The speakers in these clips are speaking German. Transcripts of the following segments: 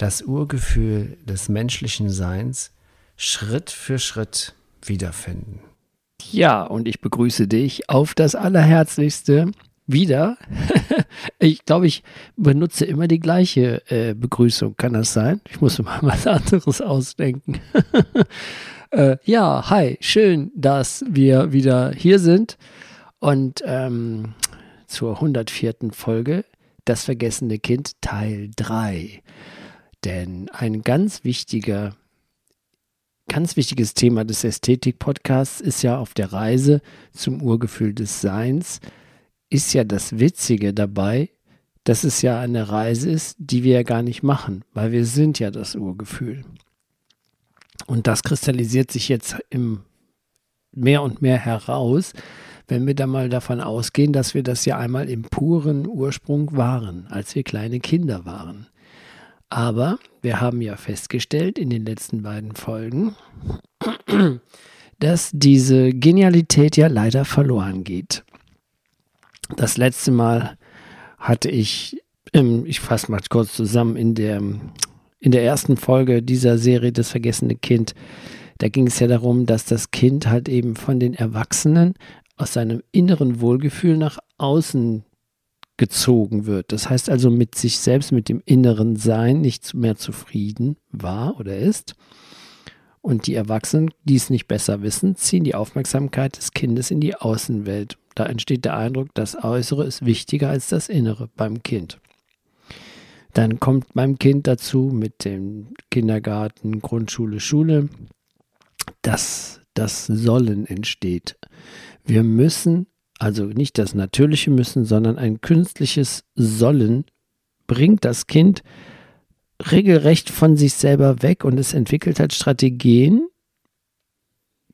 das Urgefühl des menschlichen Seins Schritt für Schritt wiederfinden. Ja, und ich begrüße dich auf das Allerherzlichste wieder. ich glaube, ich benutze immer die gleiche äh, Begrüßung. Kann das sein? Ich muss mal was anderes ausdenken. äh, ja, hi, schön, dass wir wieder hier sind und ähm, zur 104. Folge Das vergessene Kind Teil 3. Denn ein ganz wichtiger ganz wichtiges Thema des Ästhetik-Podcasts ist ja auf der Reise zum Urgefühl des Seins, ist ja das Witzige dabei, dass es ja eine Reise ist, die wir ja gar nicht machen, weil wir sind ja das Urgefühl. Und das kristallisiert sich jetzt im mehr und mehr heraus, wenn wir da mal davon ausgehen, dass wir das ja einmal im puren Ursprung waren, als wir kleine Kinder waren. Aber wir haben ja festgestellt in den letzten beiden Folgen, dass diese Genialität ja leider verloren geht. Das letzte Mal hatte ich, ich fasse mal kurz zusammen, in der, in der ersten Folge dieser Serie Das vergessene Kind, da ging es ja darum, dass das Kind halt eben von den Erwachsenen aus seinem inneren Wohlgefühl nach außen gezogen wird. Das heißt also mit sich selbst, mit dem inneren Sein nicht mehr zufrieden war oder ist. Und die Erwachsenen, die es nicht besser wissen, ziehen die Aufmerksamkeit des Kindes in die Außenwelt. Da entsteht der Eindruck, das Äußere ist wichtiger als das Innere beim Kind. Dann kommt beim Kind dazu mit dem Kindergarten, Grundschule, Schule, dass das Sollen entsteht. Wir müssen also nicht das natürliche Müssen, sondern ein künstliches Sollen bringt das Kind regelrecht von sich selber weg und es entwickelt halt Strategien,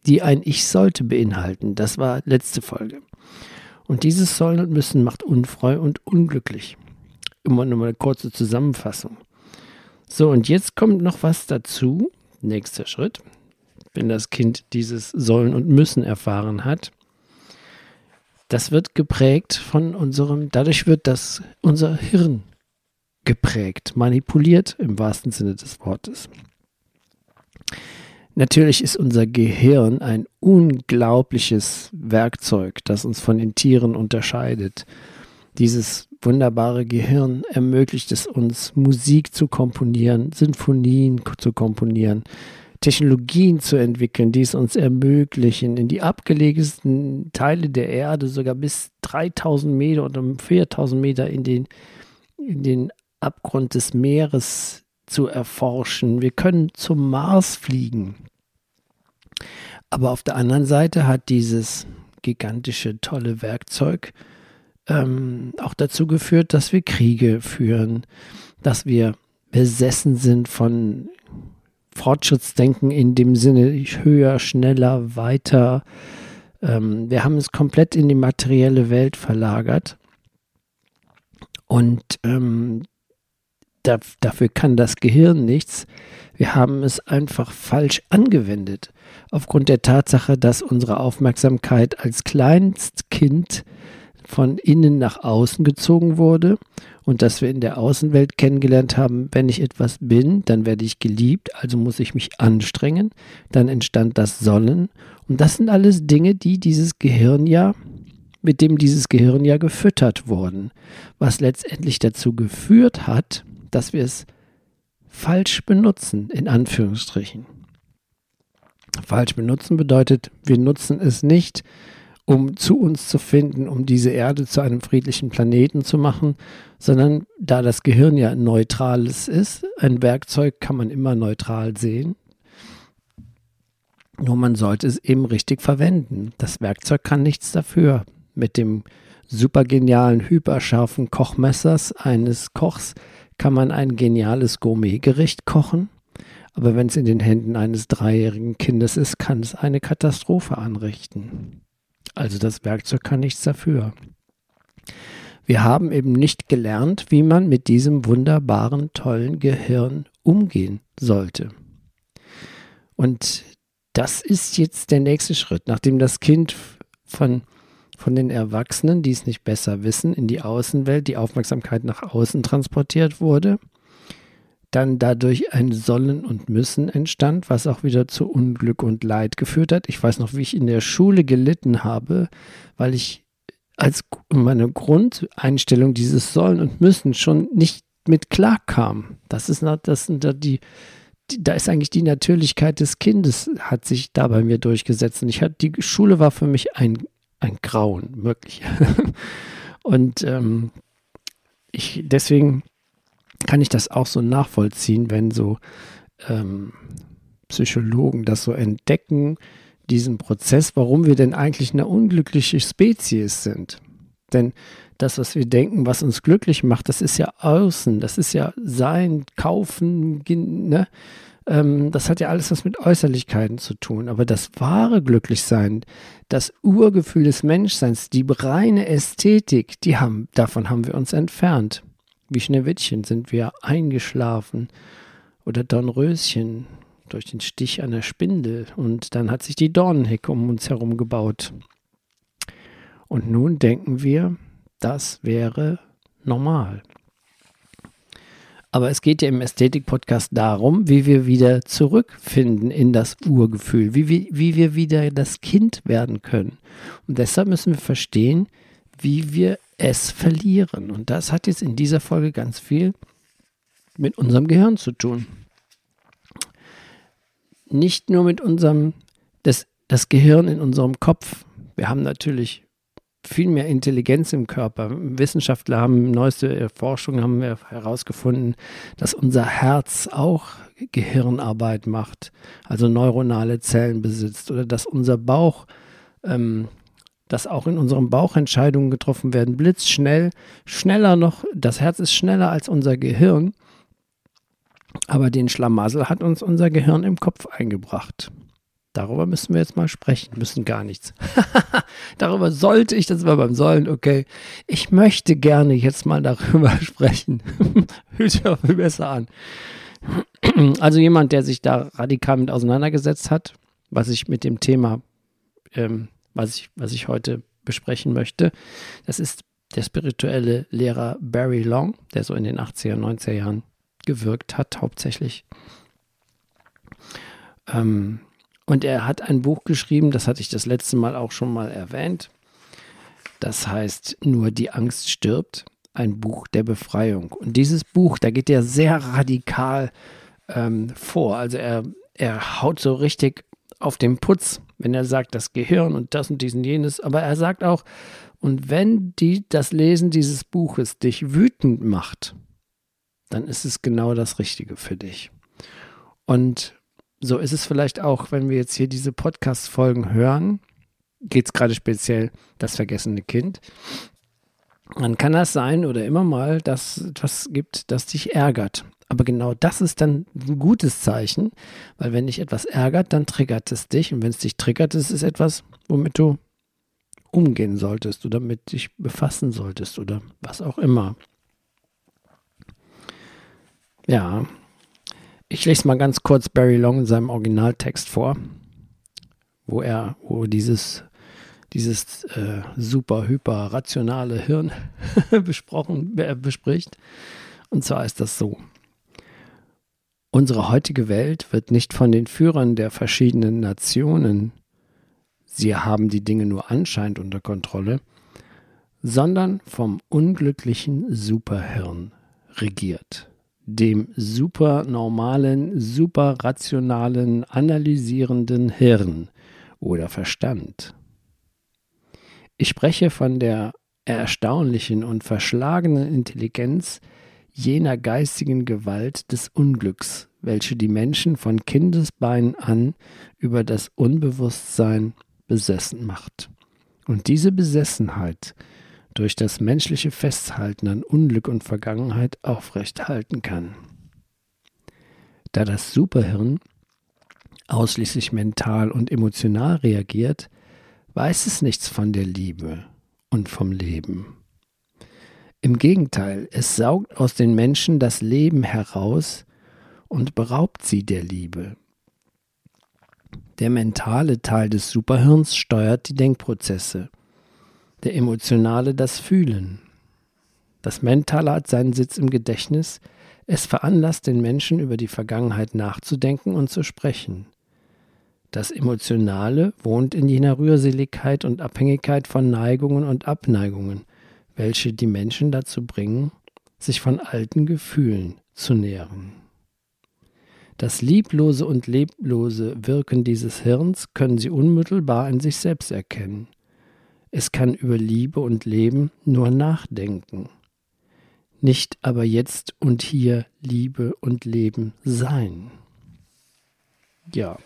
die ein Ich sollte beinhalten. Das war letzte Folge. Und dieses Sollen und Müssen macht unfreu und unglücklich. Immer nur mal eine kurze Zusammenfassung. So, und jetzt kommt noch was dazu. Nächster Schritt. Wenn das Kind dieses Sollen und Müssen erfahren hat, das wird geprägt von unserem, dadurch wird das unser Hirn geprägt, manipuliert im wahrsten Sinne des Wortes. Natürlich ist unser Gehirn ein unglaubliches Werkzeug, das uns von den Tieren unterscheidet. Dieses wunderbare Gehirn ermöglicht es uns, Musik zu komponieren, Sinfonien zu komponieren, Technologien zu entwickeln, die es uns ermöglichen, in die abgelegensten Teile der Erde, sogar bis 3000 Meter oder 4000 Meter in den, in den Abgrund des Meeres zu erforschen. Wir können zum Mars fliegen. Aber auf der anderen Seite hat dieses gigantische, tolle Werkzeug ähm, auch dazu geführt, dass wir Kriege führen, dass wir besessen sind von Fortschrittsdenken in dem Sinne höher, schneller, weiter. Ähm, wir haben es komplett in die materielle Welt verlagert. Und ähm, da, dafür kann das Gehirn nichts. Wir haben es einfach falsch angewendet. Aufgrund der Tatsache, dass unsere Aufmerksamkeit als Kleinstkind von innen nach außen gezogen wurde und dass wir in der Außenwelt kennengelernt haben, wenn ich etwas bin, dann werde ich geliebt, also muss ich mich anstrengen, dann entstand das Sollen und das sind alles Dinge, die dieses Gehirn ja, mit dem dieses Gehirn ja gefüttert wurden, was letztendlich dazu geführt hat, dass wir es falsch benutzen, in Anführungsstrichen. Falsch benutzen bedeutet, wir nutzen es nicht, um zu uns zu finden, um diese Erde zu einem friedlichen Planeten zu machen, sondern da das Gehirn ja neutrales ist, ein Werkzeug kann man immer neutral sehen. Nur man sollte es eben richtig verwenden. Das Werkzeug kann nichts dafür. Mit dem supergenialen, hyperscharfen Kochmessers eines Kochs kann man ein geniales Gourmetgericht kochen, aber wenn es in den Händen eines dreijährigen Kindes ist, kann es eine Katastrophe anrichten. Also das Werkzeug kann nichts dafür. Wir haben eben nicht gelernt, wie man mit diesem wunderbaren, tollen Gehirn umgehen sollte. Und das ist jetzt der nächste Schritt, nachdem das Kind von, von den Erwachsenen, die es nicht besser wissen, in die Außenwelt, die Aufmerksamkeit nach außen transportiert wurde, dann dadurch ein Sollen und Müssen entstand, was auch wieder zu Unglück und Leid geführt hat. Ich weiß noch, wie ich in der Schule gelitten habe, weil ich als meine Grundeinstellung dieses Sollen und Müssen schon nicht mit klar kam. Das ist das sind da die, die, da ist eigentlich die Natürlichkeit des Kindes hat sich da bei mir durchgesetzt und ich hatte die Schule war für mich ein ein Grauen wirklich und ähm, ich deswegen kann ich das auch so nachvollziehen, wenn so ähm, Psychologen das so entdecken, diesen Prozess, warum wir denn eigentlich eine unglückliche Spezies sind. Denn das, was wir denken, was uns glücklich macht, das ist ja außen, das ist ja sein, kaufen, ne? Ähm, das hat ja alles was mit Äußerlichkeiten zu tun. Aber das wahre Glücklichsein, das Urgefühl des Menschseins, die reine Ästhetik, die haben, davon haben wir uns entfernt. Wie Schneewittchen sind wir eingeschlafen oder Dornröschen durch den Stich einer Spindel und dann hat sich die Dornenhecke um uns herum gebaut. Und nun denken wir, das wäre normal. Aber es geht ja im Ästhetik-Podcast darum, wie wir wieder zurückfinden in das Urgefühl, wie wir, wie wir wieder das Kind werden können. Und deshalb müssen wir verstehen, wie wir es verlieren. Und das hat jetzt in dieser Folge ganz viel mit unserem Gehirn zu tun. Nicht nur mit unserem, das, das Gehirn in unserem Kopf. Wir haben natürlich viel mehr Intelligenz im Körper. Wissenschaftler haben neueste Forschung haben wir herausgefunden, dass unser Herz auch Gehirnarbeit macht, also neuronale Zellen besitzt oder dass unser Bauch ähm, dass auch in unserem Bauch Entscheidungen getroffen werden, blitzschnell, schneller noch, das Herz ist schneller als unser Gehirn, aber den Schlamassel hat uns unser Gehirn im Kopf eingebracht. Darüber müssen wir jetzt mal sprechen, müssen gar nichts. darüber sollte ich, das war beim Sollen, okay. Ich möchte gerne jetzt mal darüber sprechen. Hört sich auch viel besser an. also jemand, der sich da radikal mit auseinandergesetzt hat, was ich mit dem Thema ähm, was ich, was ich heute besprechen möchte. Das ist der spirituelle Lehrer Barry Long, der so in den 80er, 90er Jahren gewirkt hat, hauptsächlich. Ähm, und er hat ein Buch geschrieben, das hatte ich das letzte Mal auch schon mal erwähnt. Das heißt Nur die Angst stirbt, ein Buch der Befreiung. Und dieses Buch, da geht er sehr radikal ähm, vor. Also er, er haut so richtig auf den Putz, wenn er sagt, das Gehirn und das und diesen jenes, aber er sagt auch, und wenn die, das Lesen dieses Buches dich wütend macht, dann ist es genau das Richtige für dich. Und so ist es vielleicht auch, wenn wir jetzt hier diese Podcast-Folgen hören, geht es gerade speziell das vergessene Kind. Dann kann das sein oder immer mal, dass es etwas gibt, das dich ärgert. Aber genau das ist dann ein gutes Zeichen, weil wenn dich etwas ärgert, dann triggert es dich. Und wenn es dich triggert, ist es etwas, womit du umgehen solltest oder mit dich befassen solltest oder was auch immer. Ja, ich lese mal ganz kurz Barry Long in seinem Originaltext vor, wo er, wo dieses, dieses äh, super, hyper rationale Hirn besprochen, äh, bespricht. Und zwar ist das so. Unsere heutige Welt wird nicht von den Führern der verschiedenen Nationen, sie haben die Dinge nur anscheinend unter Kontrolle, sondern vom unglücklichen Superhirn regiert, dem supernormalen, superrationalen, analysierenden Hirn oder Verstand. Ich spreche von der erstaunlichen und verschlagenen Intelligenz, jener geistigen Gewalt des Unglücks, welche die Menschen von Kindesbeinen an über das Unbewusstsein besessen macht. Und diese Besessenheit durch das menschliche Festhalten an Unglück und Vergangenheit aufrechthalten kann. Da das Superhirn ausschließlich mental und emotional reagiert, weiß es nichts von der Liebe und vom Leben. Im Gegenteil, es saugt aus den Menschen das Leben heraus und beraubt sie der Liebe. Der mentale Teil des Superhirns steuert die Denkprozesse, der emotionale das Fühlen. Das Mentale hat seinen Sitz im Gedächtnis, es veranlasst den Menschen über die Vergangenheit nachzudenken und zu sprechen. Das Emotionale wohnt in jener Rührseligkeit und Abhängigkeit von Neigungen und Abneigungen, welche die Menschen dazu bringen, sich von alten Gefühlen zu nähren. Das lieblose und leblose Wirken dieses Hirns können sie unmittelbar in sich selbst erkennen. Es kann über Liebe und Leben nur nachdenken, nicht aber jetzt und hier Liebe und Leben sein. Ja,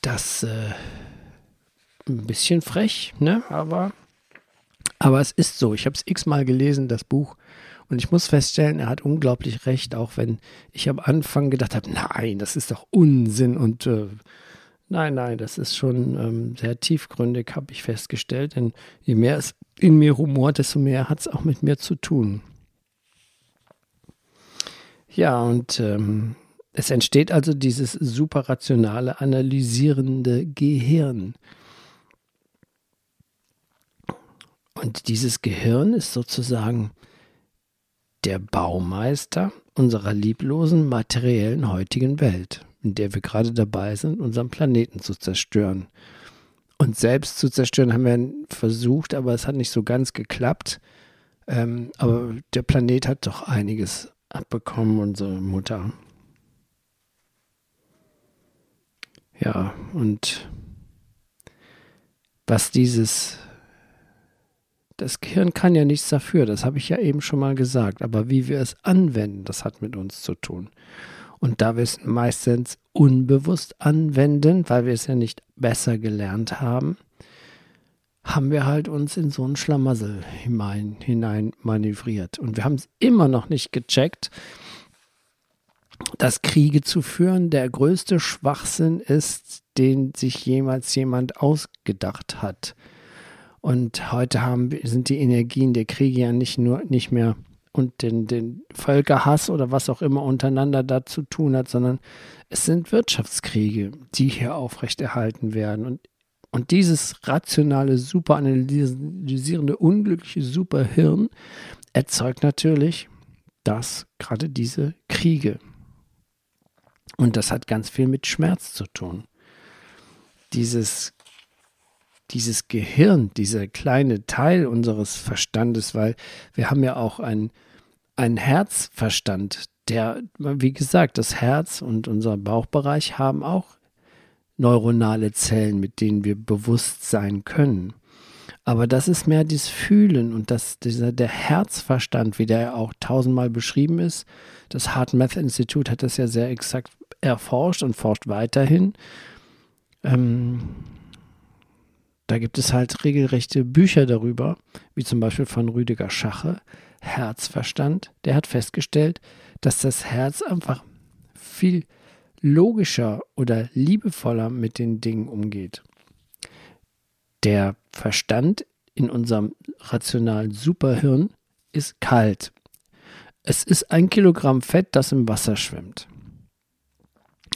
das äh, ein bisschen frech, ne? Aber, aber es ist so. Ich habe es x-mal gelesen, das Buch. Und ich muss feststellen, er hat unglaublich recht, auch wenn ich am Anfang gedacht habe, nein, das ist doch Unsinn und äh, nein, nein, das ist schon ähm, sehr tiefgründig, habe ich festgestellt. Denn je mehr es in mir rumort, desto mehr hat es auch mit mir zu tun. Ja, und ähm, es entsteht also dieses superrationale, analysierende Gehirn. Und dieses Gehirn ist sozusagen der Baumeister unserer lieblosen materiellen heutigen Welt, in der wir gerade dabei sind, unseren Planeten zu zerstören. Und selbst zu zerstören haben wir versucht, aber es hat nicht so ganz geklappt. Ähm, aber der Planet hat doch einiges abbekommen, unsere Mutter. Ja, und was dieses, das Gehirn kann ja nichts dafür, das habe ich ja eben schon mal gesagt, aber wie wir es anwenden, das hat mit uns zu tun. Und da wir es meistens unbewusst anwenden, weil wir es ja nicht besser gelernt haben, haben wir halt uns in so einen Schlamassel hinein, hinein manövriert. Und wir haben es immer noch nicht gecheckt, dass Kriege zu führen der größte Schwachsinn ist, den sich jemals jemand ausgedacht hat. Und heute haben, sind die Energien der Kriege ja nicht nur nicht mehr und den, den Völkerhass oder was auch immer untereinander da zu tun hat, sondern es sind Wirtschaftskriege, die hier aufrechterhalten werden. Und, und dieses rationale, super analysierende, unglückliche Superhirn erzeugt natürlich das, gerade diese Kriege. Und das hat ganz viel mit Schmerz zu tun. Dieses, dieses Gehirn, dieser kleine Teil unseres Verstandes, weil wir haben ja auch einen, einen Herzverstand, der, wie gesagt, das Herz und unser Bauchbereich haben auch neuronale Zellen, mit denen wir bewusst sein können. Aber das ist mehr das Fühlen und das, dieser, der Herzverstand, wie der ja auch tausendmal beschrieben ist. Das Heart Math Institut hat das ja sehr exakt erforscht und forscht weiterhin. Ähm, da gibt es halt regelrechte Bücher darüber, wie zum Beispiel von Rüdiger Schache, Herzverstand. Der hat festgestellt, dass das Herz einfach viel logischer oder liebevoller mit den Dingen umgeht. Der Verstand in unserem rationalen Superhirn ist kalt. Es ist ein Kilogramm Fett, das im Wasser schwimmt.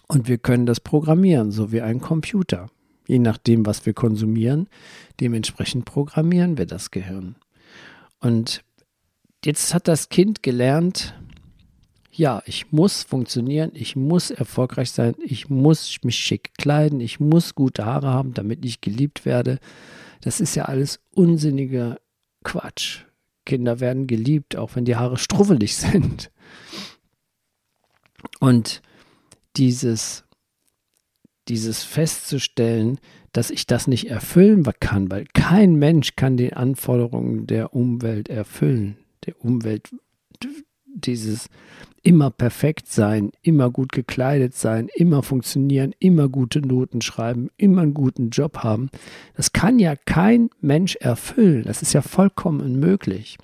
Und wir können das programmieren, so wie ein Computer. Je nachdem, was wir konsumieren, dementsprechend programmieren wir das Gehirn. Und jetzt hat das Kind gelernt, ja, ich muss funktionieren, ich muss erfolgreich sein, ich muss mich schick kleiden, ich muss gute Haare haben, damit ich geliebt werde. Das ist ja alles unsinniger Quatsch. Kinder werden geliebt, auch wenn die Haare struffelig sind. Und dieses, dieses festzustellen, dass ich das nicht erfüllen kann, weil kein Mensch kann die Anforderungen der Umwelt erfüllen. Der Umwelt dieses immer perfekt sein, immer gut gekleidet sein, immer funktionieren, immer gute Noten schreiben, immer einen guten Job haben, das kann ja kein Mensch erfüllen. Das ist ja vollkommen unmöglich.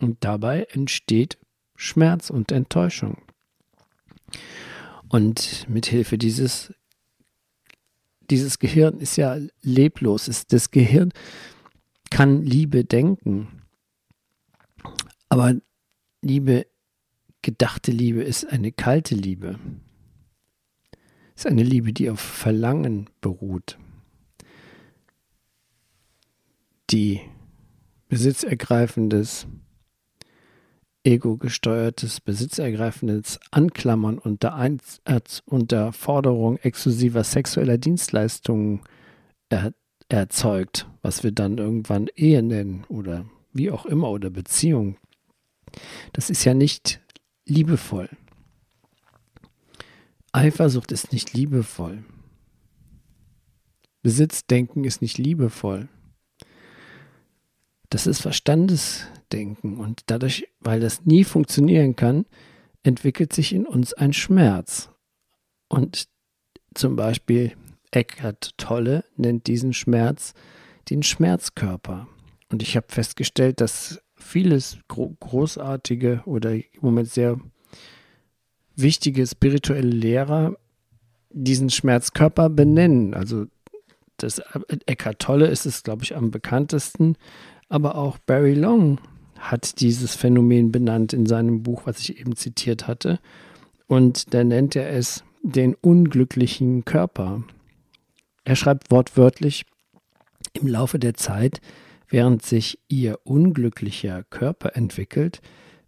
Und dabei entsteht Schmerz und Enttäuschung. Und mit Hilfe dieses dieses Gehirn ist ja leblos. Ist das Gehirn kann Liebe denken. Aber Liebe gedachte Liebe ist eine kalte Liebe. Ist eine Liebe, die auf Verlangen beruht. Die besitzergreifendes, ego-gesteuertes, besitzergreifendes Anklammern unter, Ein äh, unter Forderung exklusiver sexueller Dienstleistungen er erzeugt, was wir dann irgendwann Ehe nennen oder wie auch immer oder Beziehung. Das ist ja nicht liebevoll. Eifersucht ist nicht liebevoll. Besitzdenken ist nicht liebevoll. Das ist Verstandesdenken und dadurch, weil das nie funktionieren kann, entwickelt sich in uns ein Schmerz. Und zum Beispiel Eckhart Tolle nennt diesen Schmerz den Schmerzkörper. Und ich habe festgestellt, dass vieles großartige oder im Moment sehr wichtige spirituelle Lehrer diesen Schmerzkörper benennen. Also das Eckhart Tolle ist es, glaube ich, am bekanntesten, aber auch Barry Long hat dieses Phänomen benannt in seinem Buch, was ich eben zitiert hatte. Und da nennt er es den unglücklichen Körper. Er schreibt wortwörtlich, im Laufe der Zeit Während sich ihr unglücklicher Körper entwickelt,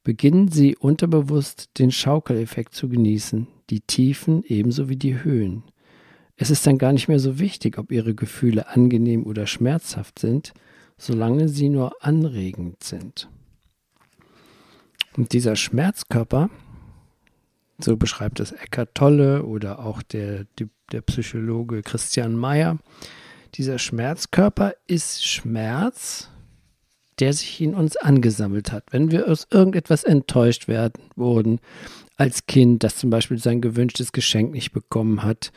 beginnen sie unterbewusst den Schaukeleffekt zu genießen, die Tiefen ebenso wie die Höhen. Es ist dann gar nicht mehr so wichtig, ob ihre Gefühle angenehm oder schmerzhaft sind, solange sie nur anregend sind. Und dieser Schmerzkörper, so beschreibt es Eckhart Tolle oder auch der, der Psychologe Christian Mayer, dieser Schmerzkörper ist Schmerz, der sich in uns angesammelt hat. Wenn wir aus irgendetwas enttäuscht werden, wurden als Kind, das zum Beispiel sein gewünschtes Geschenk nicht bekommen hat,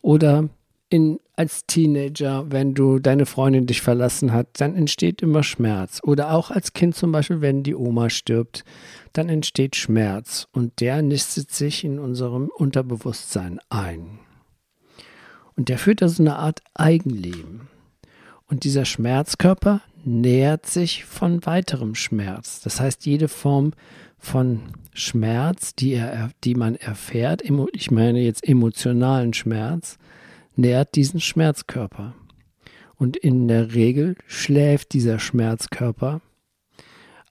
oder in, als Teenager, wenn du deine Freundin dich verlassen hat, dann entsteht immer Schmerz. Oder auch als Kind zum Beispiel, wenn die Oma stirbt, dann entsteht Schmerz und der nistet sich in unserem Unterbewusstsein ein. Und der führt also eine Art Eigenleben. Und dieser Schmerzkörper nähert sich von weiterem Schmerz. Das heißt, jede Form von Schmerz, die, er, die man erfährt, ich meine jetzt emotionalen Schmerz, nährt diesen Schmerzkörper. Und in der Regel schläft dieser Schmerzkörper.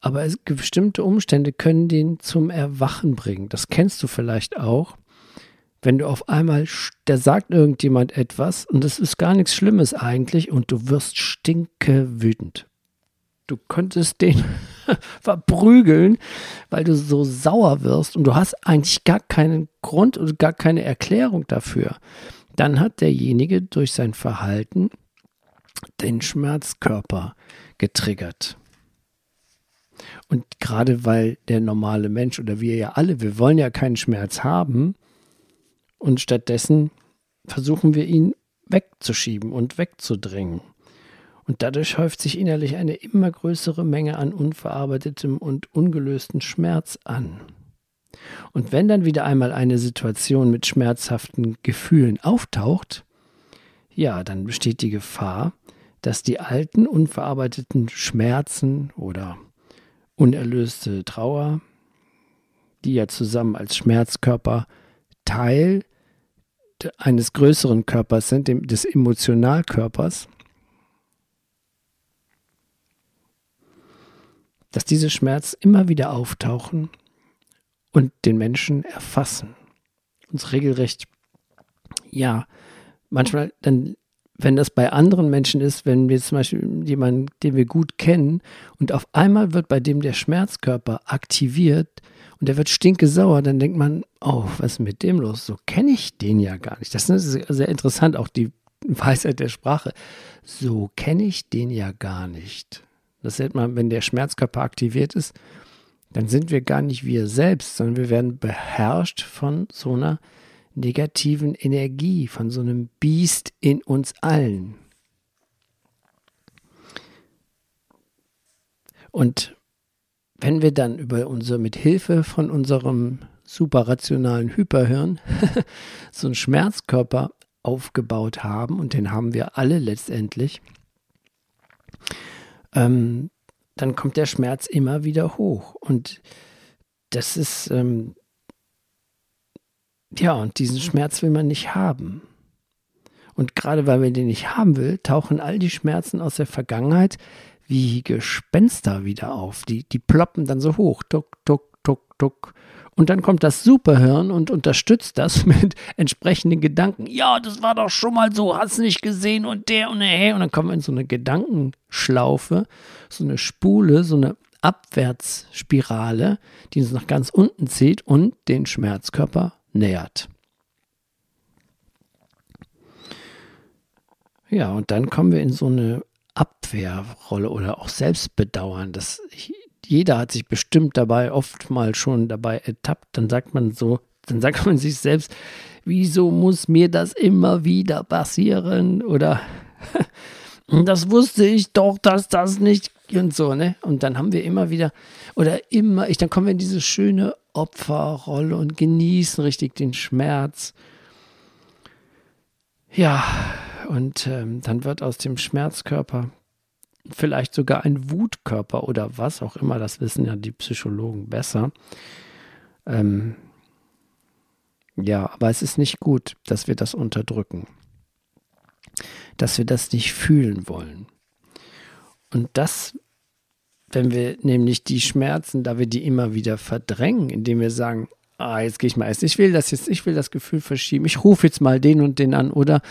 Aber es, bestimmte Umstände können den zum Erwachen bringen. Das kennst du vielleicht auch wenn du auf einmal, da sagt irgendjemand etwas und es ist gar nichts Schlimmes eigentlich und du wirst stinke wütend. Du könntest den verprügeln, weil du so sauer wirst und du hast eigentlich gar keinen Grund und gar keine Erklärung dafür. Dann hat derjenige durch sein Verhalten den Schmerzkörper getriggert. Und gerade weil der normale Mensch oder wir ja alle, wir wollen ja keinen Schmerz haben, und stattdessen versuchen wir ihn wegzuschieben und wegzudrängen. Und dadurch häuft sich innerlich eine immer größere Menge an unverarbeitetem und ungelösten Schmerz an. Und wenn dann wieder einmal eine Situation mit schmerzhaften Gefühlen auftaucht, ja, dann besteht die Gefahr, dass die alten unverarbeiteten Schmerzen oder unerlöste Trauer, die ja zusammen als Schmerzkörper Teil eines größeren Körpers sind, dem, des Emotionalkörpers, dass diese Schmerzen immer wieder auftauchen und den Menschen erfassen. Uns regelrecht, ja, manchmal dann, wenn das bei anderen Menschen ist, wenn wir zum Beispiel jemanden, den wir gut kennen, und auf einmal wird bei dem der Schmerzkörper aktiviert, und der wird stinkesauer, dann denkt man, oh, was ist mit dem los? So kenne ich den ja gar nicht. Das ist sehr interessant, auch die Weisheit der Sprache. So kenne ich den ja gar nicht. Das nennt man, wenn der Schmerzkörper aktiviert ist, dann sind wir gar nicht wir selbst, sondern wir werden beherrscht von so einer negativen Energie, von so einem Biest in uns allen. Und wenn wir dann über unsere, mit Hilfe von unserem superrationalen Hyperhirn so einen Schmerzkörper aufgebaut haben, und den haben wir alle letztendlich, ähm, dann kommt der Schmerz immer wieder hoch. Und das ist, ähm, ja, und diesen Schmerz will man nicht haben. Und gerade weil man den nicht haben will, tauchen all die Schmerzen aus der Vergangenheit wie Gespenster wieder auf. Die, die ploppen dann so hoch. Tuck, tuck, tuck, tuck. Und dann kommt das Superhirn und unterstützt das mit entsprechenden Gedanken. Ja, das war doch schon mal so, hast nicht gesehen und der und der. Und dann kommen wir in so eine Gedankenschlaufe, so eine Spule, so eine Abwärtsspirale, die uns nach ganz unten zieht und den Schmerzkörper nähert. Ja, und dann kommen wir in so eine Abwehrrolle oder auch Selbstbedauern. Das, jeder hat sich bestimmt dabei oft mal schon dabei ertappt. Dann sagt man so, dann sagt man sich selbst, wieso muss mir das immer wieder passieren? Oder das wusste ich doch, dass das nicht und so, ne? Und dann haben wir immer wieder, oder immer, ich, dann kommen wir in diese schöne Opferrolle und genießen richtig den Schmerz. Ja, und ähm, dann wird aus dem Schmerzkörper vielleicht sogar ein Wutkörper oder was auch immer, das wissen ja die Psychologen besser. Ähm, ja, aber es ist nicht gut, dass wir das unterdrücken, dass wir das nicht fühlen wollen. Und das, wenn wir nämlich die Schmerzen, da wir die immer wieder verdrängen, indem wir sagen, ah, jetzt gehe ich mal essen, ich will das jetzt, ich will das Gefühl verschieben, ich rufe jetzt mal den und den an oder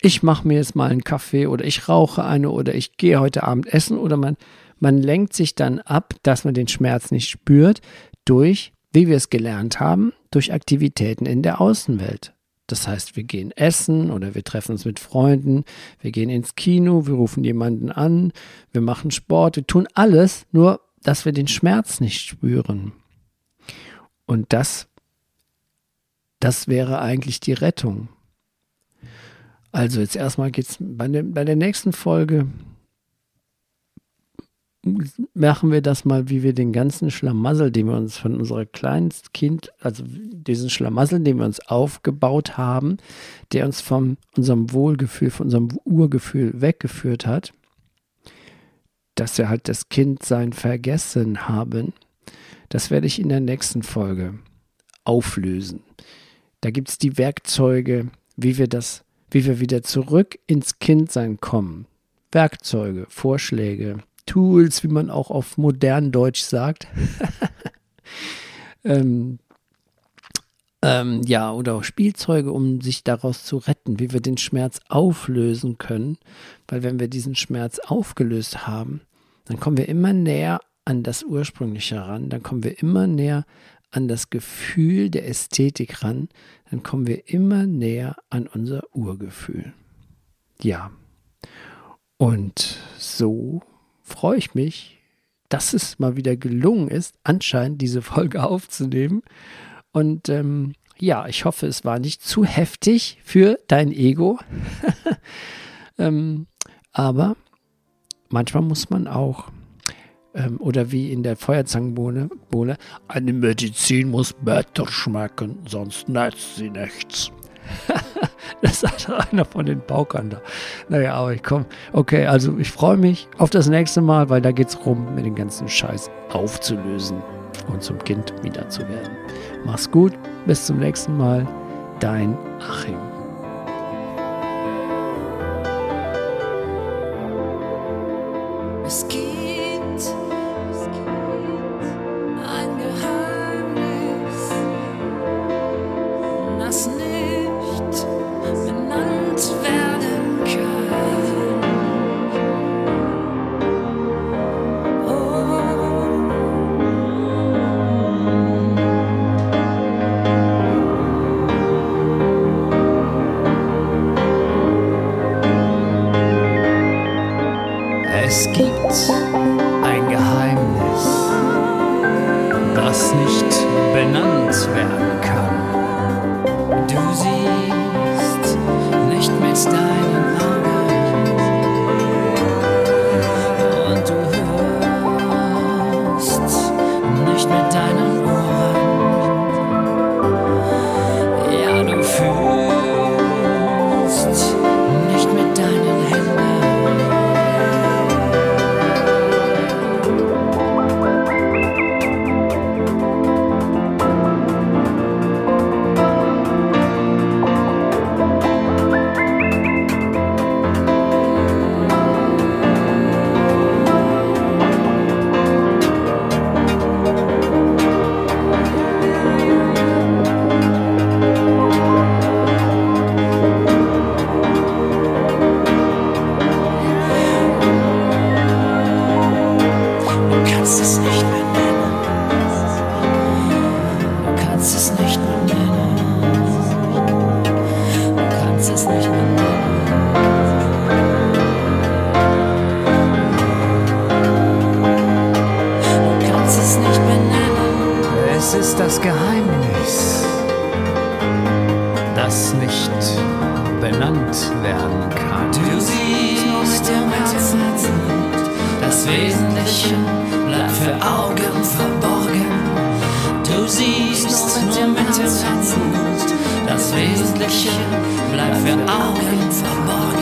ich mache mir jetzt mal einen Kaffee oder ich rauche eine oder ich gehe heute Abend essen oder man, man lenkt sich dann ab, dass man den Schmerz nicht spürt, durch, wie wir es gelernt haben, durch Aktivitäten in der Außenwelt. Das heißt, wir gehen essen oder wir treffen uns mit Freunden, wir gehen ins Kino, wir rufen jemanden an, wir machen Sport, wir tun alles, nur dass wir den Schmerz nicht spüren. Und das, das wäre eigentlich die Rettung. Also jetzt erstmal geht's bei, der, bei der nächsten Folge machen wir das mal, wie wir den ganzen Schlamassel, den wir uns von unserer Kleinstkind, also diesen Schlamassel, den wir uns aufgebaut haben, der uns von unserem Wohlgefühl, von unserem Urgefühl weggeführt hat, dass wir halt das Kindsein vergessen haben, das werde ich in der nächsten Folge auflösen. Da gibt es die Werkzeuge, wie wir das wie wir wieder zurück ins Kindsein kommen. Werkzeuge, Vorschläge, Tools, wie man auch auf modern Deutsch sagt. ähm, ähm, ja, oder auch Spielzeuge, um sich daraus zu retten, wie wir den Schmerz auflösen können. Weil wenn wir diesen Schmerz aufgelöst haben, dann kommen wir immer näher an das Ursprüngliche ran, dann kommen wir immer näher an das Gefühl der Ästhetik ran, dann kommen wir immer näher an unser Urgefühl. Ja. Und so freue ich mich, dass es mal wieder gelungen ist, anscheinend diese Folge aufzunehmen. Und ähm, ja, ich hoffe, es war nicht zu heftig für dein Ego. ähm, aber manchmal muss man auch ähm, oder wie in der Feuerzangenbowle, Bohle, eine Medizin muss bitter schmecken, sonst nützt sie nichts. das sagt einer von den Baukern da. Naja, aber ich komme. Okay, also ich freue mich auf das nächste Mal, weil da geht es rum, mir den ganzen Scheiß aufzulösen und zum Kind wieder zu werden. Mach's gut, bis zum nächsten Mal. Dein Achim. Es gibt das nicht benannt werden kann. Du siehst im Herzen, das Wesentliche bleibt für Augen verborgen. Du siehst nur mit dem Herzen, das Wesentliche bleibt für Augen verborgen,